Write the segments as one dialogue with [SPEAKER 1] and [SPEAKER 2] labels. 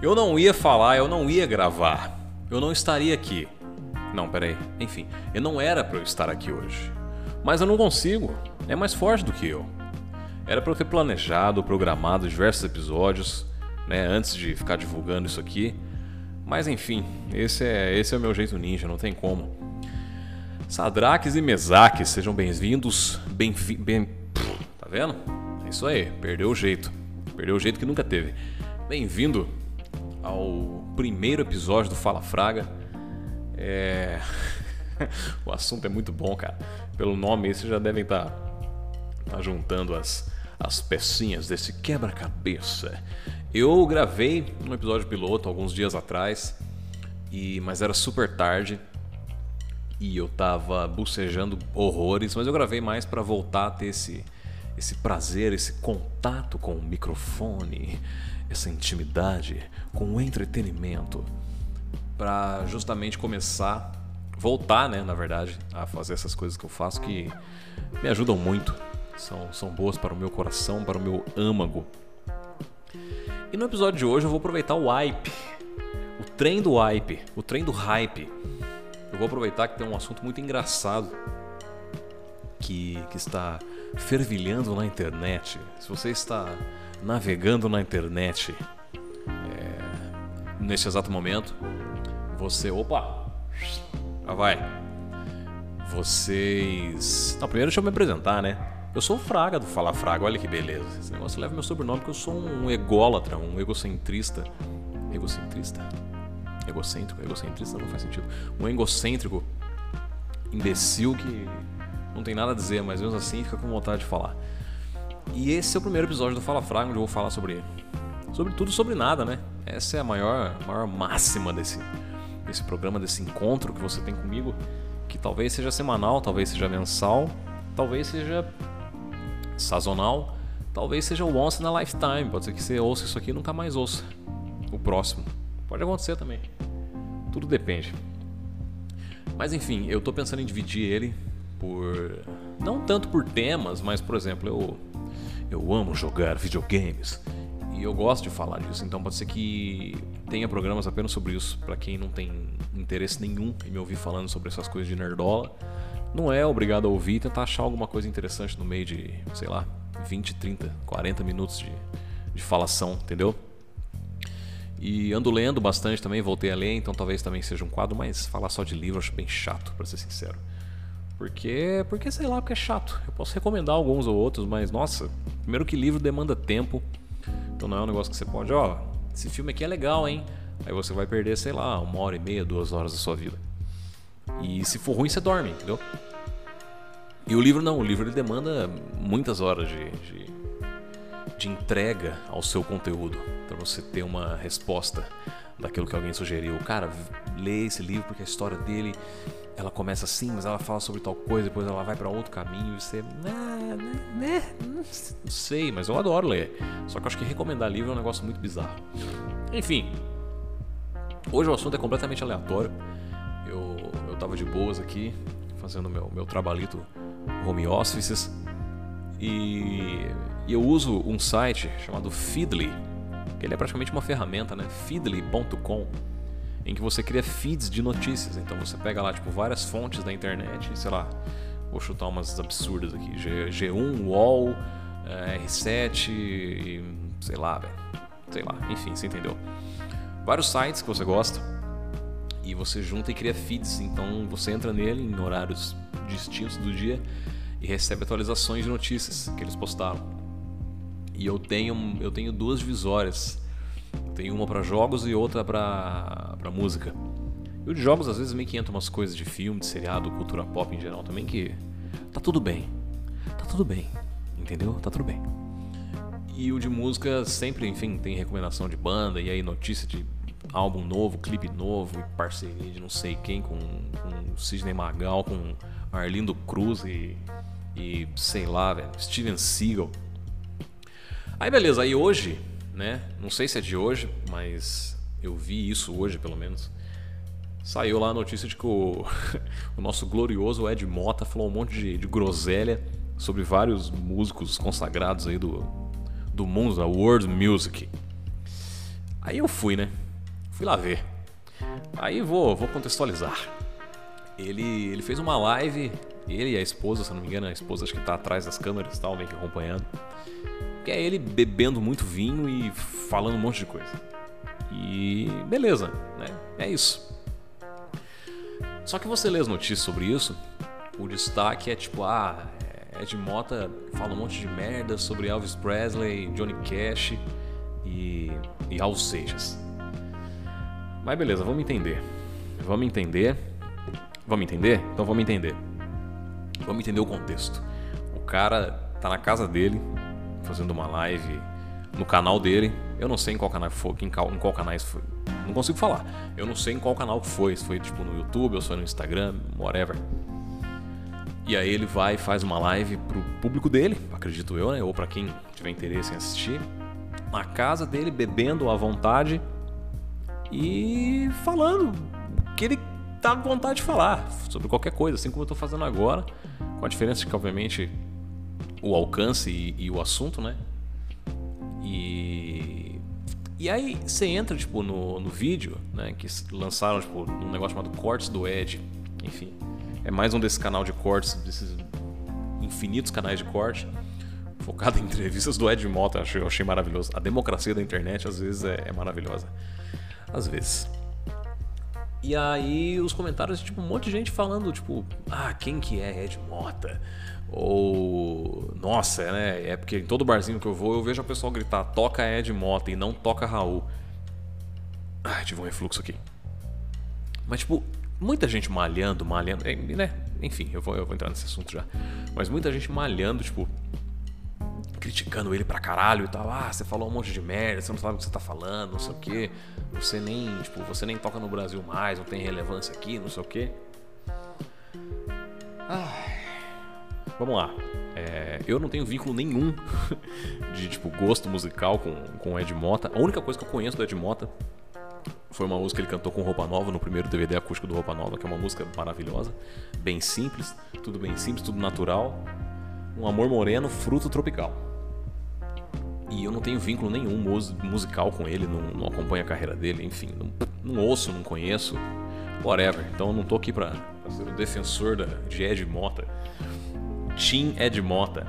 [SPEAKER 1] Eu não ia falar, eu não ia gravar. Eu não estaria aqui. Não, peraí. Enfim, eu não era para eu estar aqui hoje. Mas eu não consigo. É mais forte do que eu. Era para eu ter planejado, programado diversos episódios, né, antes de ficar divulgando isso aqui. Mas enfim, esse é, esse é o meu jeito ninja, não tem como. Sadraques e Mesaques, sejam bem-vindos. Bem, bem, tá vendo? É isso aí, perdeu o jeito. Perdeu o jeito que nunca teve. Bem-vindo ao primeiro episódio do Fala Fraga. É... o assunto é muito bom, cara. Pelo nome, vocês já devem estar tá, tá juntando as, as pecinhas desse quebra-cabeça. Eu gravei um episódio piloto alguns dias atrás, e mas era super tarde e eu tava bucejando horrores, mas eu gravei mais para voltar a ter esse esse prazer, esse contato com o microfone, essa intimidade com o entretenimento, para justamente começar, voltar, né, na verdade, a fazer essas coisas que eu faço que me ajudam muito, são, são boas para o meu coração, para o meu âmago. E no episódio de hoje eu vou aproveitar o hype, o trem do hype, o trem do hype. Eu vou aproveitar que tem um assunto muito engraçado que, que está fervilhando na internet. Se você está navegando na internet é, nesse exato momento, você. Opa! Já vai! Vocês. Não, primeiro deixa eu me apresentar, né? Eu sou o Fraga do Fala Fraga, olha que beleza. Esse negócio leva meu sobrenome porque eu sou um ególatra, um egocentrista. Egocentrista? Egocêntrico? Egocentrista não faz sentido. Um egocêntrico imbecil que não tem nada a dizer, mas mesmo assim fica com vontade de falar. E esse é o primeiro episódio do Fala Fraga, onde eu vou falar sobre sobre tudo sobre nada, né? Essa é a maior, maior máxima desse, desse programa, desse encontro que você tem comigo, que talvez seja semanal, talvez seja mensal, talvez seja sazonal, talvez seja once na lifetime. Pode ser que você ouça isso aqui e nunca mais ouça o próximo. Pode acontecer também. Tudo depende. Mas enfim, eu tô pensando em dividir ele por não tanto por temas, mas por exemplo, eu eu amo jogar videogames e eu gosto de falar disso, então pode ser que tenha programas apenas sobre isso para quem não tem interesse nenhum em me ouvir falando sobre essas coisas de nerdola. Não é obrigado a ouvir e tentar achar alguma coisa interessante no meio de, sei lá, 20, 30, 40 minutos de, de falação, entendeu? E ando lendo bastante também, voltei a ler, então talvez também seja um quadro, mas falar só de livro acho bem chato, para ser sincero. Porque, porque sei lá, porque é chato. Eu posso recomendar alguns ou outros, mas nossa, primeiro que livro demanda tempo. Então não é um negócio que você pode, ó, esse filme aqui é legal, hein? Aí você vai perder, sei lá, uma hora e meia, duas horas da sua vida. E se for ruim, você dorme, entendeu? E o livro não, o livro ele demanda muitas horas de, de, de entrega ao seu conteúdo para você ter uma resposta daquilo que alguém sugeriu. Cara, lê esse livro porque a história dele ela começa assim, mas ela fala sobre tal coisa, depois ela vai para outro caminho e você. Né, né, não sei, mas eu adoro ler. Só que eu acho que recomendar livro é um negócio muito bizarro. Enfim, hoje o assunto é completamente aleatório. Eu, eu tava de boas aqui, fazendo meu, meu trabalhito home offices. E, e eu uso um site chamado Feedly, que ele é praticamente uma ferramenta, né? Feedly.com em que você cria feeds de notícias. Então você pega lá tipo várias fontes da internet, sei lá, vou chutar umas absurdas aqui, G, 1 UOL, eh, R7, e, sei lá, velho. Sei lá, enfim, você entendeu. Vários sites que você gosta e você junta e cria feeds. Então você entra nele em horários distintos do dia e recebe atualizações de notícias que eles postaram. E eu tenho, eu tenho duas divisórias tem uma para jogos e outra para música. E o de jogos às vezes meio que entra umas coisas de filme, de seriado, cultura pop em geral também que tá tudo bem. Tá tudo bem, entendeu? Tá tudo bem. E o de música sempre, enfim, tem recomendação de banda e aí notícia de álbum novo, clipe novo, parceria de não sei quem com, com Sidney Magal, com Arlindo Cruz e, e sei lá, velho, Steven Seagal. Aí beleza, aí hoje né? Não sei se é de hoje, mas eu vi isso hoje pelo menos. Saiu lá a notícia de que o, o nosso glorioso Ed Mota falou um monte de, de, groselha sobre vários músicos consagrados aí do, do mundo da world music. Aí eu fui, né? Fui lá ver. Aí vou, vou contextualizar. Ele, ele fez uma live, ele e a esposa, se não me engano, a esposa acho que tá atrás das câmeras e tal, meio que acompanhando. Que é ele bebendo muito vinho e falando um monte de coisa. E beleza, né? É isso. Só que você lê as notícias sobre isso, o destaque é tipo, ah, Ed Mota fala um monte de merda sobre Elvis Presley, Johnny Cash e, e Seixas. Mas beleza, vamos entender. Vamos entender. Vamos entender? Então vamos entender. Vamos entender o contexto. O cara tá na casa dele, fazendo uma live no canal dele. Eu não sei em qual canal foi, em qual, em qual foi. Não consigo falar. Eu não sei em qual canal foi. Se foi tipo no YouTube ou se foi no Instagram, whatever. E aí ele vai e faz uma live pro público dele, acredito eu, né? Ou para quem tiver interesse em assistir. Na casa dele, bebendo à vontade e falando o que ele tá com vontade de falar sobre qualquer coisa, assim como eu tô fazendo agora, com a diferença de que, obviamente, o alcance e, e o assunto, né? E. E aí você entra, tipo, no, no vídeo, né? Que lançaram, tipo, um negócio chamado Cortes do Ed. Enfim. É mais um desse canal de cortes, desses infinitos canais de corte. Focado em entrevistas do Ed Mota, eu achei, eu achei maravilhoso. A democracia da internet às vezes é, é maravilhosa. Às vezes. E aí os comentários, tipo, um monte de gente falando, tipo, ah, quem que é Ed Mota? Ou, nossa, né? É porque em todo barzinho que eu vou eu vejo a pessoa gritar, toca Ed Mota e não toca Raul. Ai, tive um refluxo aqui. Mas, tipo, muita gente malhando, malhando, né? Enfim, eu vou, eu vou entrar nesse assunto já. Mas muita gente malhando, tipo, criticando ele pra caralho e tal. Ah, você falou um monte de merda, você não sabe o que você tá falando, não sei o que. Você nem, tipo, você nem toca no Brasil mais, não tem relevância aqui, não sei o que. Vamos lá. É, eu não tenho vínculo nenhum de, tipo, gosto musical com, com Ed Mota. A única coisa que eu conheço do Ed Mota foi uma música que ele cantou com Roupa Nova no primeiro DVD acústico do Roupa Nova, que é uma música maravilhosa, bem simples, tudo bem simples, tudo natural. Um amor moreno, fruto tropical. E eu não tenho vínculo nenhum musical com ele, não, não acompanho a carreira dele, enfim, não, não, ouço, não conheço, whatever. Então eu não tô aqui pra, pra ser o defensor da, de Ed Mota. Team Ed Mota.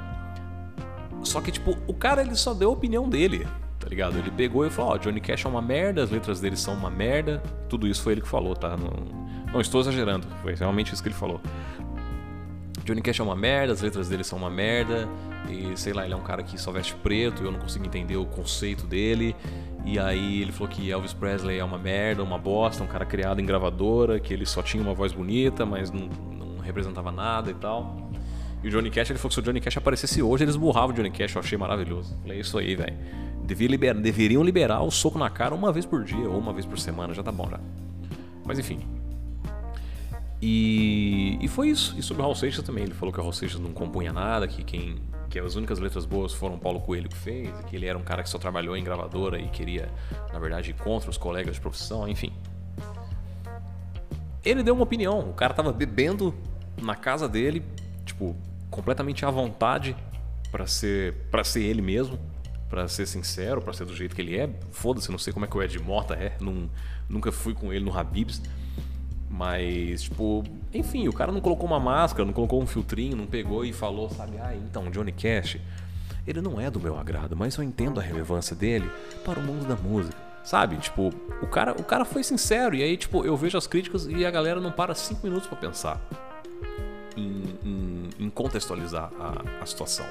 [SPEAKER 1] Só que, tipo, o cara ele só deu a opinião dele, tá ligado? Ele pegou e falou: Ó, oh, Johnny Cash é uma merda, as letras dele são uma merda. Tudo isso foi ele que falou, tá? Não, não estou exagerando, foi realmente isso que ele falou. Johnny Cash é uma merda, as letras dele são uma merda, e sei lá, ele é um cara que só veste preto, eu não consigo entender o conceito dele. E aí ele falou que Elvis Presley é uma merda, uma bosta, um cara criado em gravadora, que ele só tinha uma voz bonita, mas não, não representava nada e tal. E o Johnny Cash, ele falou que se o Johnny Cash aparecesse hoje, eles burravam o Johnny Cash, eu achei maravilhoso. Falei, é isso aí, velho. deveriam liberar o soco na cara uma vez por dia ou uma vez por semana, já tá bom já. Mas enfim, e, e foi isso. E sobre o Raul Seixas também. Ele falou que o Raul Seixas não compunha nada, que quem que as únicas letras boas foram Paulo Coelho que fez, que ele era um cara que só trabalhou em gravadora e queria, na verdade, ir contra os colegas de profissão, enfim. Ele deu uma opinião. O cara tava bebendo na casa dele, tipo, completamente à vontade para ser para ser ele mesmo, para ser sincero, para ser do jeito que ele é. Foda-se, não sei como é que o Ed Mota é, não, nunca fui com ele no Habibs. Mas, tipo, enfim, o cara não colocou uma máscara, não colocou um filtrinho, não pegou e falou, sabe, ah, então, Johnny Cash, ele não é do meu agrado, mas eu entendo a relevância dele para o mundo da música. Sabe? Tipo, o cara, o cara foi sincero, e aí, tipo, eu vejo as críticas e a galera não para cinco minutos para pensar em, em, em contextualizar a, a, situação.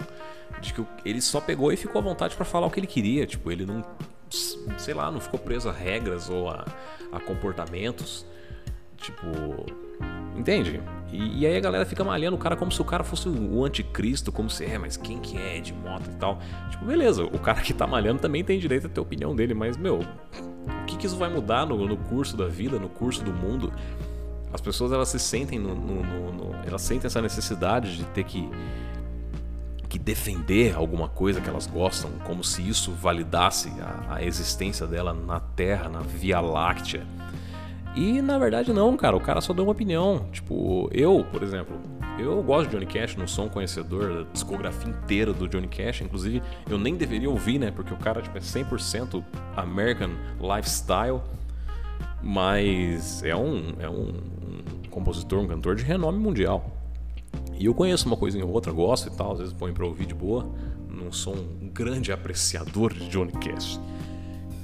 [SPEAKER 1] De que ele só pegou e ficou à vontade para falar o que ele queria. Tipo, ele não, sei lá, não ficou preso a regras ou a, a comportamentos. Tipo. Entende? E, e, aí a galera fica malhando o cara como se o cara fosse o anticristo, como se é, mas quem que é de moto e tal. Tipo, beleza, o cara que tá malhando também tem direito a ter a opinião dele, mas, meu, o que, que isso vai mudar no, no curso da vida, no curso do mundo? As pessoas elas se sentem no, no, no, elas sentem essa necessidade de ter que que defender alguma coisa que elas gostam, como se isso validasse a, a existência dela na Terra, na Via Láctea. E na verdade não, cara, o cara só deu uma opinião. Tipo, eu, por exemplo, eu gosto de Johnny Cash, não sou um conhecedor da discografia inteira do Johnny Cash, inclusive eu nem deveria ouvir, né? Porque o cara tipo, é 100% American Lifestyle, mas é um, é um, um compositor, um cantor de renome mundial. E eu conheço uma coisinha ou outra, gosto e tal, às vezes põe pra ouvir de boa. Não sou um grande apreciador de Johnny Cash.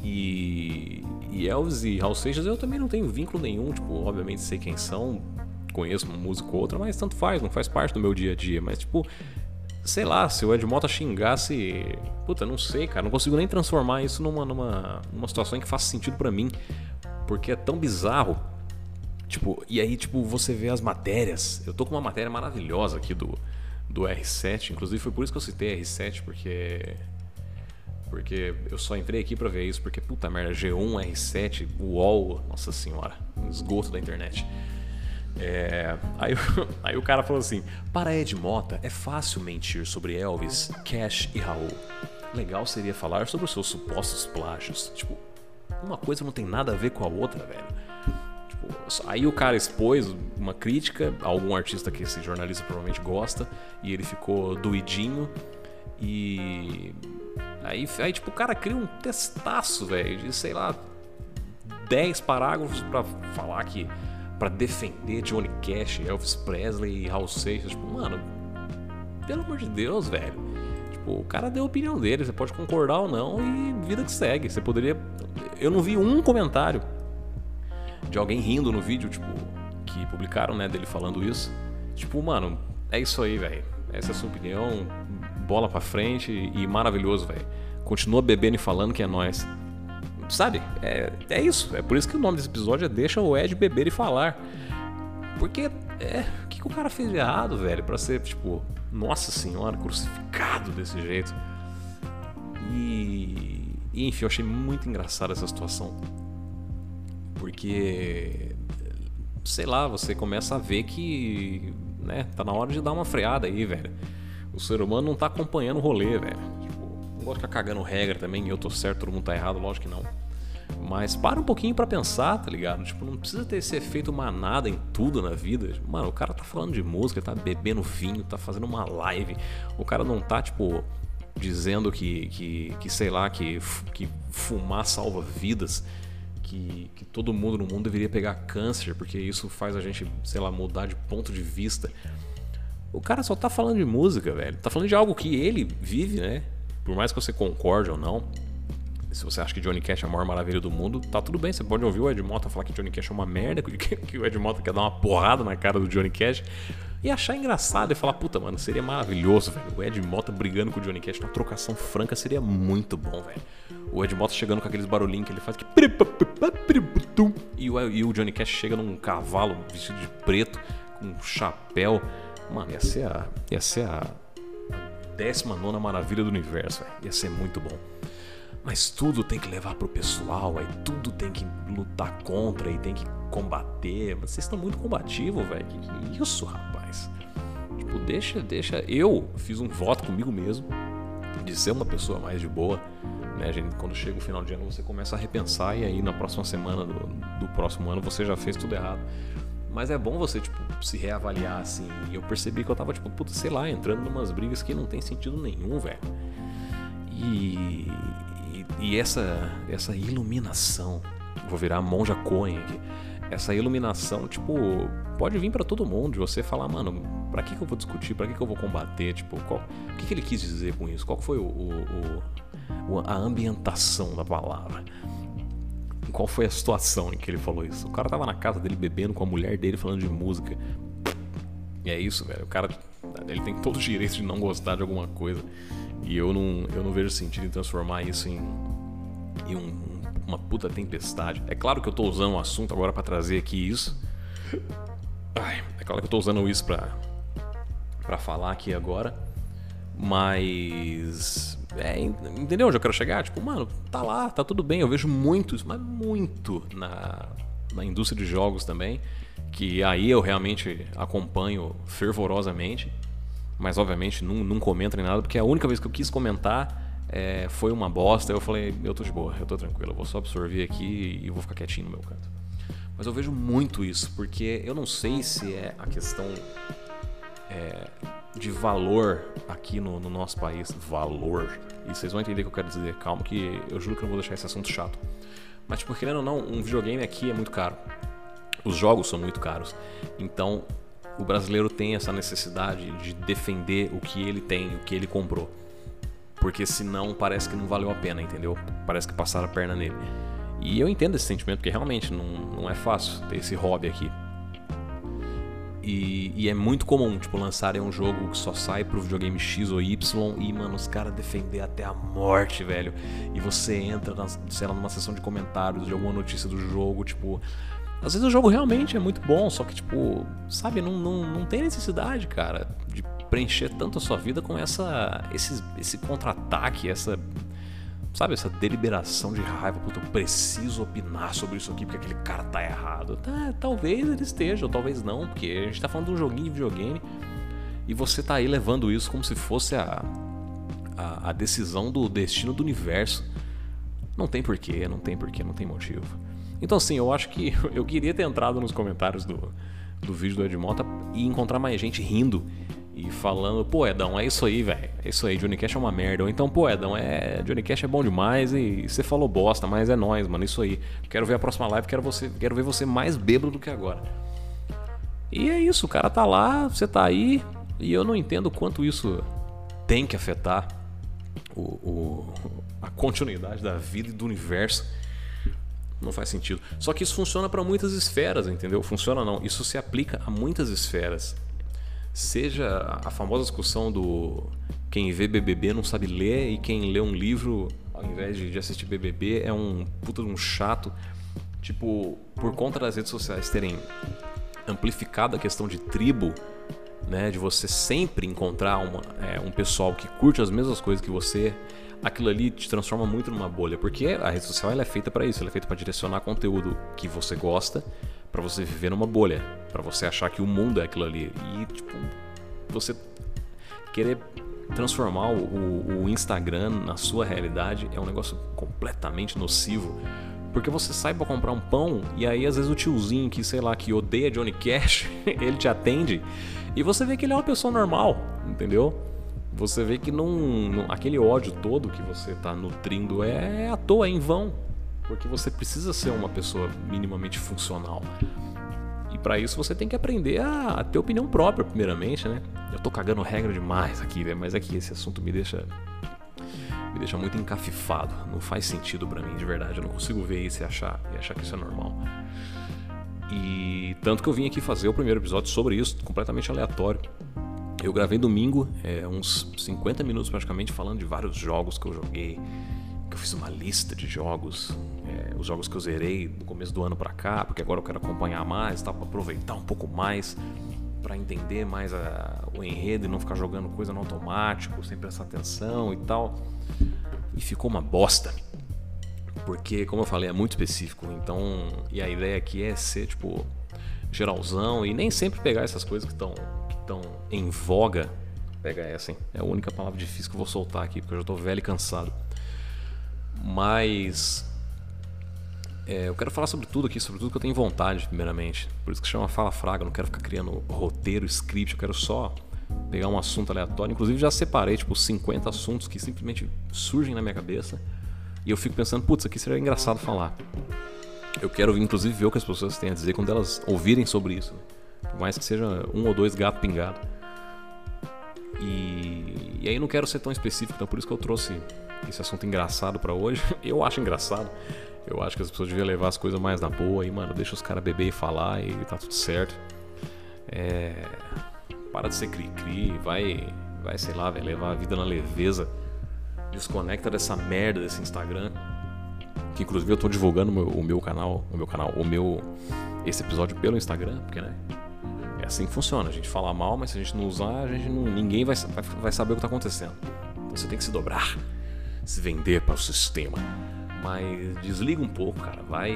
[SPEAKER 1] E, e Elvis e Raul Seixas eu também não tenho vínculo nenhum, tipo, obviamente sei quem são, conheço uma música ou outra, mas tanto faz, não faz parte do meu dia a dia. Mas, tipo, sei lá, se o Ed Mota xingasse. Puta, não sei, cara, não consigo nem transformar isso numa, numa, numa situação que faça sentido para mim, porque é tão bizarro. Tipo, e aí, tipo, você vê as matérias. Eu tô com uma matéria maravilhosa aqui do, do R7, inclusive foi por isso que eu citei R7, porque porque eu só entrei aqui para ver isso, porque puta merda, G1, R7, UOL, nossa senhora, esgoto da internet. É, aí, aí, o cara falou assim: Para Ed Mota, é fácil mentir sobre Elvis, Cash e Raul. Legal seria falar sobre os seus supostos plágios. Tipo, uma coisa não tem nada a ver com a outra, velho. Tipo, aí o cara expôs uma crítica a algum artista que esse jornalista provavelmente gosta, e ele ficou doidinho. E Aí, aí tipo, o cara cria um testaço, velho, de sei lá, 10 parágrafos para falar que. para defender Johnny Cash, Elvis Presley e Hal Seixas. Tipo, mano, pelo amor de Deus, velho. Tipo, o cara deu a opinião dele, você pode concordar ou não e vida que segue. Você poderia. Eu não vi um comentário de alguém rindo no vídeo, tipo, que publicaram, né, dele falando isso. Tipo, mano, é isso aí, velho. Essa é a sua opinião bola pra frente e maravilhoso, velho. Continua bebendo e falando que é nós. Sabe? É, é isso. É por isso que o nome desse episódio é Deixa o Ed beber e falar. Porque, é. O que, que o cara fez de errado, velho? Pra ser, tipo, nossa senhora, crucificado desse jeito. E. e enfim, eu achei muito engraçada essa situação. Porque. Sei lá, você começa a ver que. né, tá na hora de dar uma freada aí, velho. O ser humano não tá acompanhando o rolê, velho. Tipo, não gosto de ficar cagando regra também, eu tô certo, todo mundo tá errado, lógico que não. Mas para um pouquinho para pensar, tá ligado? Tipo, não precisa ter esse efeito manada em tudo na vida. Mano, o cara tá falando de música, tá bebendo vinho, tá fazendo uma live. O cara não tá, tipo, dizendo que, que, que sei lá, que, que fumar salva vidas. Que, que todo mundo no mundo deveria pegar câncer, porque isso faz a gente, sei lá, mudar de ponto de vista. O cara só tá falando de música, velho. Tá falando de algo que ele vive, né? Por mais que você concorde ou não. Se você acha que Johnny Cash é a maior maravilha do mundo, tá tudo bem. Você pode ouvir o Ed Mota falar que Johnny Cash é uma merda, que o Ed Mota quer dar uma porrada na cara do Johnny Cash. E achar engraçado e falar, puta, mano, seria maravilhoso, velho. O Ed Mota brigando com o Johnny Cash numa trocação franca seria muito bom, velho. O Ed Mota chegando com aqueles barulhinhos que ele faz que. E o, e o Johnny Cash chega num cavalo vestido de preto, com um chapéu Mano, ia ser a, ia ser a 19 maravilha do universo, ia ser muito bom. Mas tudo tem que levar pro pessoal, aí tudo tem que lutar contra e tem que combater. Mas vocês estão muito combativos, velho. Que, que isso, rapaz? Tipo, deixa, deixa. Eu fiz um voto comigo mesmo de ser uma pessoa mais de boa. Né, gente, quando chega o final de ano, você começa a repensar e aí na próxima semana do, do próximo ano você já fez tudo errado. Mas é bom você, tipo, se reavaliar, assim. E eu percebi que eu tava, tipo, puta, sei lá, entrando em umas brigas que não tem sentido nenhum, velho. E, e, e, essa, essa iluminação, vou virar monja Cohen aqui. Essa iluminação, tipo, pode vir para todo mundo. Você falar, mano, pra que, que eu vou discutir? Pra que, que eu vou combater? Tipo, qual, o que, que ele quis dizer com isso? Qual foi o, o, o a ambientação da palavra? Qual foi a situação em que ele falou isso. O cara tava na casa dele bebendo com a mulher dele falando de música. E é isso, velho. O cara ele tem todo o direito de não gostar de alguma coisa. E eu não, eu não vejo sentido em transformar isso em, em um, uma puta tempestade. É claro que eu tô usando o assunto agora para trazer aqui isso. Ai, é claro que eu tô usando isso pra, pra falar aqui agora. Mas é, entendeu onde eu quero chegar? Tipo, mano, tá lá, tá tudo bem. Eu vejo muitos, mas muito na, na indústria de jogos também. Que aí eu realmente acompanho fervorosamente. Mas obviamente não, não comento nem nada, porque a única vez que eu quis comentar é, foi uma bosta. Eu falei, eu tô de boa, eu tô tranquilo, eu vou só absorver aqui e vou ficar quietinho no meu canto. Mas eu vejo muito isso, porque eu não sei se é a questão é, de valor aqui no, no, nosso país. Valor. E vocês vão entender o que eu quero dizer. Calma que eu juro que não vou deixar esse assunto chato. Mas, tipo, querendo ou não, um videogame aqui é muito caro. Os jogos são muito caros. Então, o brasileiro tem essa necessidade de defender o que ele tem, o que ele comprou. Porque senão parece que não valeu a pena, entendeu? Parece que passaram a perna nele. E eu entendo esse sentimento, porque realmente não, não é fácil ter esse hobby aqui. E, e, é muito comum, tipo, lançarem um jogo que só sai pro videogame X ou Y e, mano, os caras defender até a morte, velho. E você entra, na, sei lá, numa sessão de comentários de alguma notícia do jogo, tipo. Às vezes o jogo realmente é muito bom, só que, tipo, sabe, não, não, não tem necessidade, cara, de preencher tanto a sua vida com essa, esse, esse contra-ataque, essa sabe, essa deliberação de raiva, puta, eu preciso opinar sobre isso aqui porque aquele cara tá errado. Tá, talvez ele esteja, ou talvez não, porque a gente tá falando de um joguinho de videogame e você tá aí levando isso como se fosse a, a, a decisão do destino do universo. Não tem porquê, não tem porquê, não tem motivo. Então, assim, eu acho que eu queria ter entrado nos comentários do, do vídeo do Edmota e encontrar mais gente rindo e falando, pô, Edão, é isso aí, velho. É isso aí, Johnny Cash é uma merda. Ou então, pô, Edão, é... Johnny Cash é bom demais e você falou bosta, mas é nós, mano, isso aí. Quero ver a próxima live, quero, você... quero ver você mais bêbado do que agora. E é isso, o cara tá lá, você tá aí, e eu não entendo quanto isso tem que afetar o, o... a continuidade da vida e do universo. Não faz sentido. Só que isso funciona para muitas esferas, entendeu? Funciona não. Isso se aplica a muitas esferas seja a famosa discussão do quem vê BBB não sabe ler e quem lê um livro ao invés de assistir BBB é um puta de um chato. Tipo, por conta das redes sociais terem amplificado a questão de tribo, né, de você sempre encontrar uma, é, um pessoal que curte as mesmas coisas que você, aquilo ali te transforma muito numa bolha, porque a rede social ela é feita para isso, ela é feita para direcionar conteúdo que você gosta para você viver numa bolha, para você achar que o mundo é aquilo ali e tipo você querer transformar o, o, Instagram na sua realidade é um negócio completamente nocivo. Porque você sai para comprar um pão e aí às vezes o tiozinho que, sei lá, que odeia Johnny Cash, ele te atende e você vê que ele é uma pessoa normal, entendeu? Você vê que não, não aquele ódio todo que você está nutrindo é à toa, é em vão. Porque você precisa ser uma pessoa minimamente funcional. E para isso você tem que aprender a ter opinião própria, primeiramente, né? Eu tô cagando regra demais aqui, né? mas é que esse assunto me deixa me deixa muito encafifado. Não faz sentido para mim, de verdade. Eu não consigo ver isso e achar, e achar que isso é normal. E tanto que eu vim aqui fazer o primeiro episódio sobre isso, completamente aleatório. Eu gravei domingo, é, uns 50 minutos praticamente, falando de vários jogos que eu joguei, que eu fiz uma lista de jogos, é, os jogos que eu zerei do começo do ano para cá, porque agora eu quero acompanhar mais, tá, para aproveitar um pouco mais, para entender mais a, o enredo e não ficar jogando coisa no automático, sem prestar atenção e tal. E ficou uma bosta. Porque, como eu falei, é muito específico. Então, e a ideia aqui é ser tipo geralzão e nem sempre pegar essas coisas que estão que estão em voga. Pega essa, hein? É a única palavra difícil que eu vou soltar aqui, porque eu já tô velho e cansado. Mas é, eu quero falar sobre tudo aqui, sobre tudo que eu tenho vontade, primeiramente. Por isso que chama Fala Fraga, eu não quero ficar criando roteiro, script, eu quero só pegar um assunto aleatório. Inclusive já separei, tipo, 50 assuntos que simplesmente surgem na minha cabeça. E eu fico pensando, putz, aqui seria engraçado falar. Eu quero, inclusive, ver o que as pessoas têm a dizer quando elas ouvirem sobre isso. Por mais que seja um ou dois gato pingado. E, e aí não quero ser tão específico, então por isso que eu trouxe esse assunto engraçado para hoje. Eu acho engraçado. Eu acho que as pessoas deviam levar as coisas mais na boa e, mano, deixa os caras beber e falar e tá tudo certo. É... Para de ser cri-cri, vai, vai, sei lá, vai levar a vida na leveza. Desconecta dessa merda desse Instagram. Que inclusive eu tô divulgando o meu, o meu canal, o meu canal, o meu esse episódio pelo Instagram, porque né? É assim que funciona. A gente fala mal, mas se a gente não usar, a gente não, ninguém vai, vai, vai saber o que tá acontecendo. Então você tem que se dobrar se vender para o sistema. Mas desliga um pouco, cara. Vai.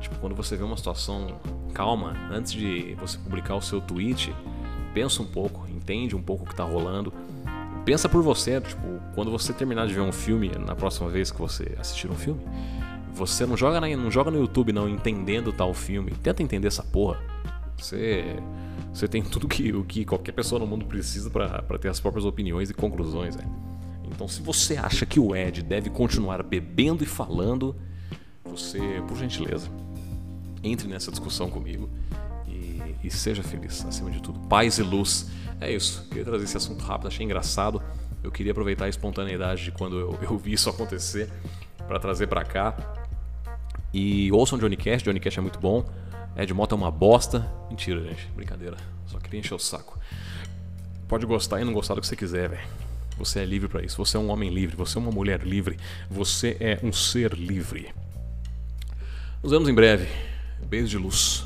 [SPEAKER 1] Tipo, quando você vê uma situação calma, antes de você publicar o seu tweet, pensa um pouco, entende um pouco o que tá rolando. Pensa por você, tipo, quando você terminar de ver um filme, na próxima vez que você assistir um filme, você não joga, na, não joga no YouTube não entendendo tal filme. Tenta entender essa porra. Você, Você tem tudo que, o que qualquer pessoa no mundo precisa para ter as próprias opiniões e conclusões. Véio. Então, se você acha que o Ed deve continuar bebendo e falando, você, por gentileza, entre nessa discussão comigo e, e seja feliz, acima de tudo. Paz e luz. É isso. Queria trazer esse assunto rápido, achei engraçado. Eu queria aproveitar a espontaneidade de quando eu, eu vi isso acontecer para trazer para cá. E ouçam Johnny Cash, Johnny Cash é muito bom. Ed Mota é uma bosta. Mentira, gente. Brincadeira. Só queria encher o saco. Pode gostar e não gostar do que você quiser, velho. Você é livre para isso. Você é um homem livre. Você é uma mulher livre. Você é um ser livre. Nos vemos em breve. Beijo de luz.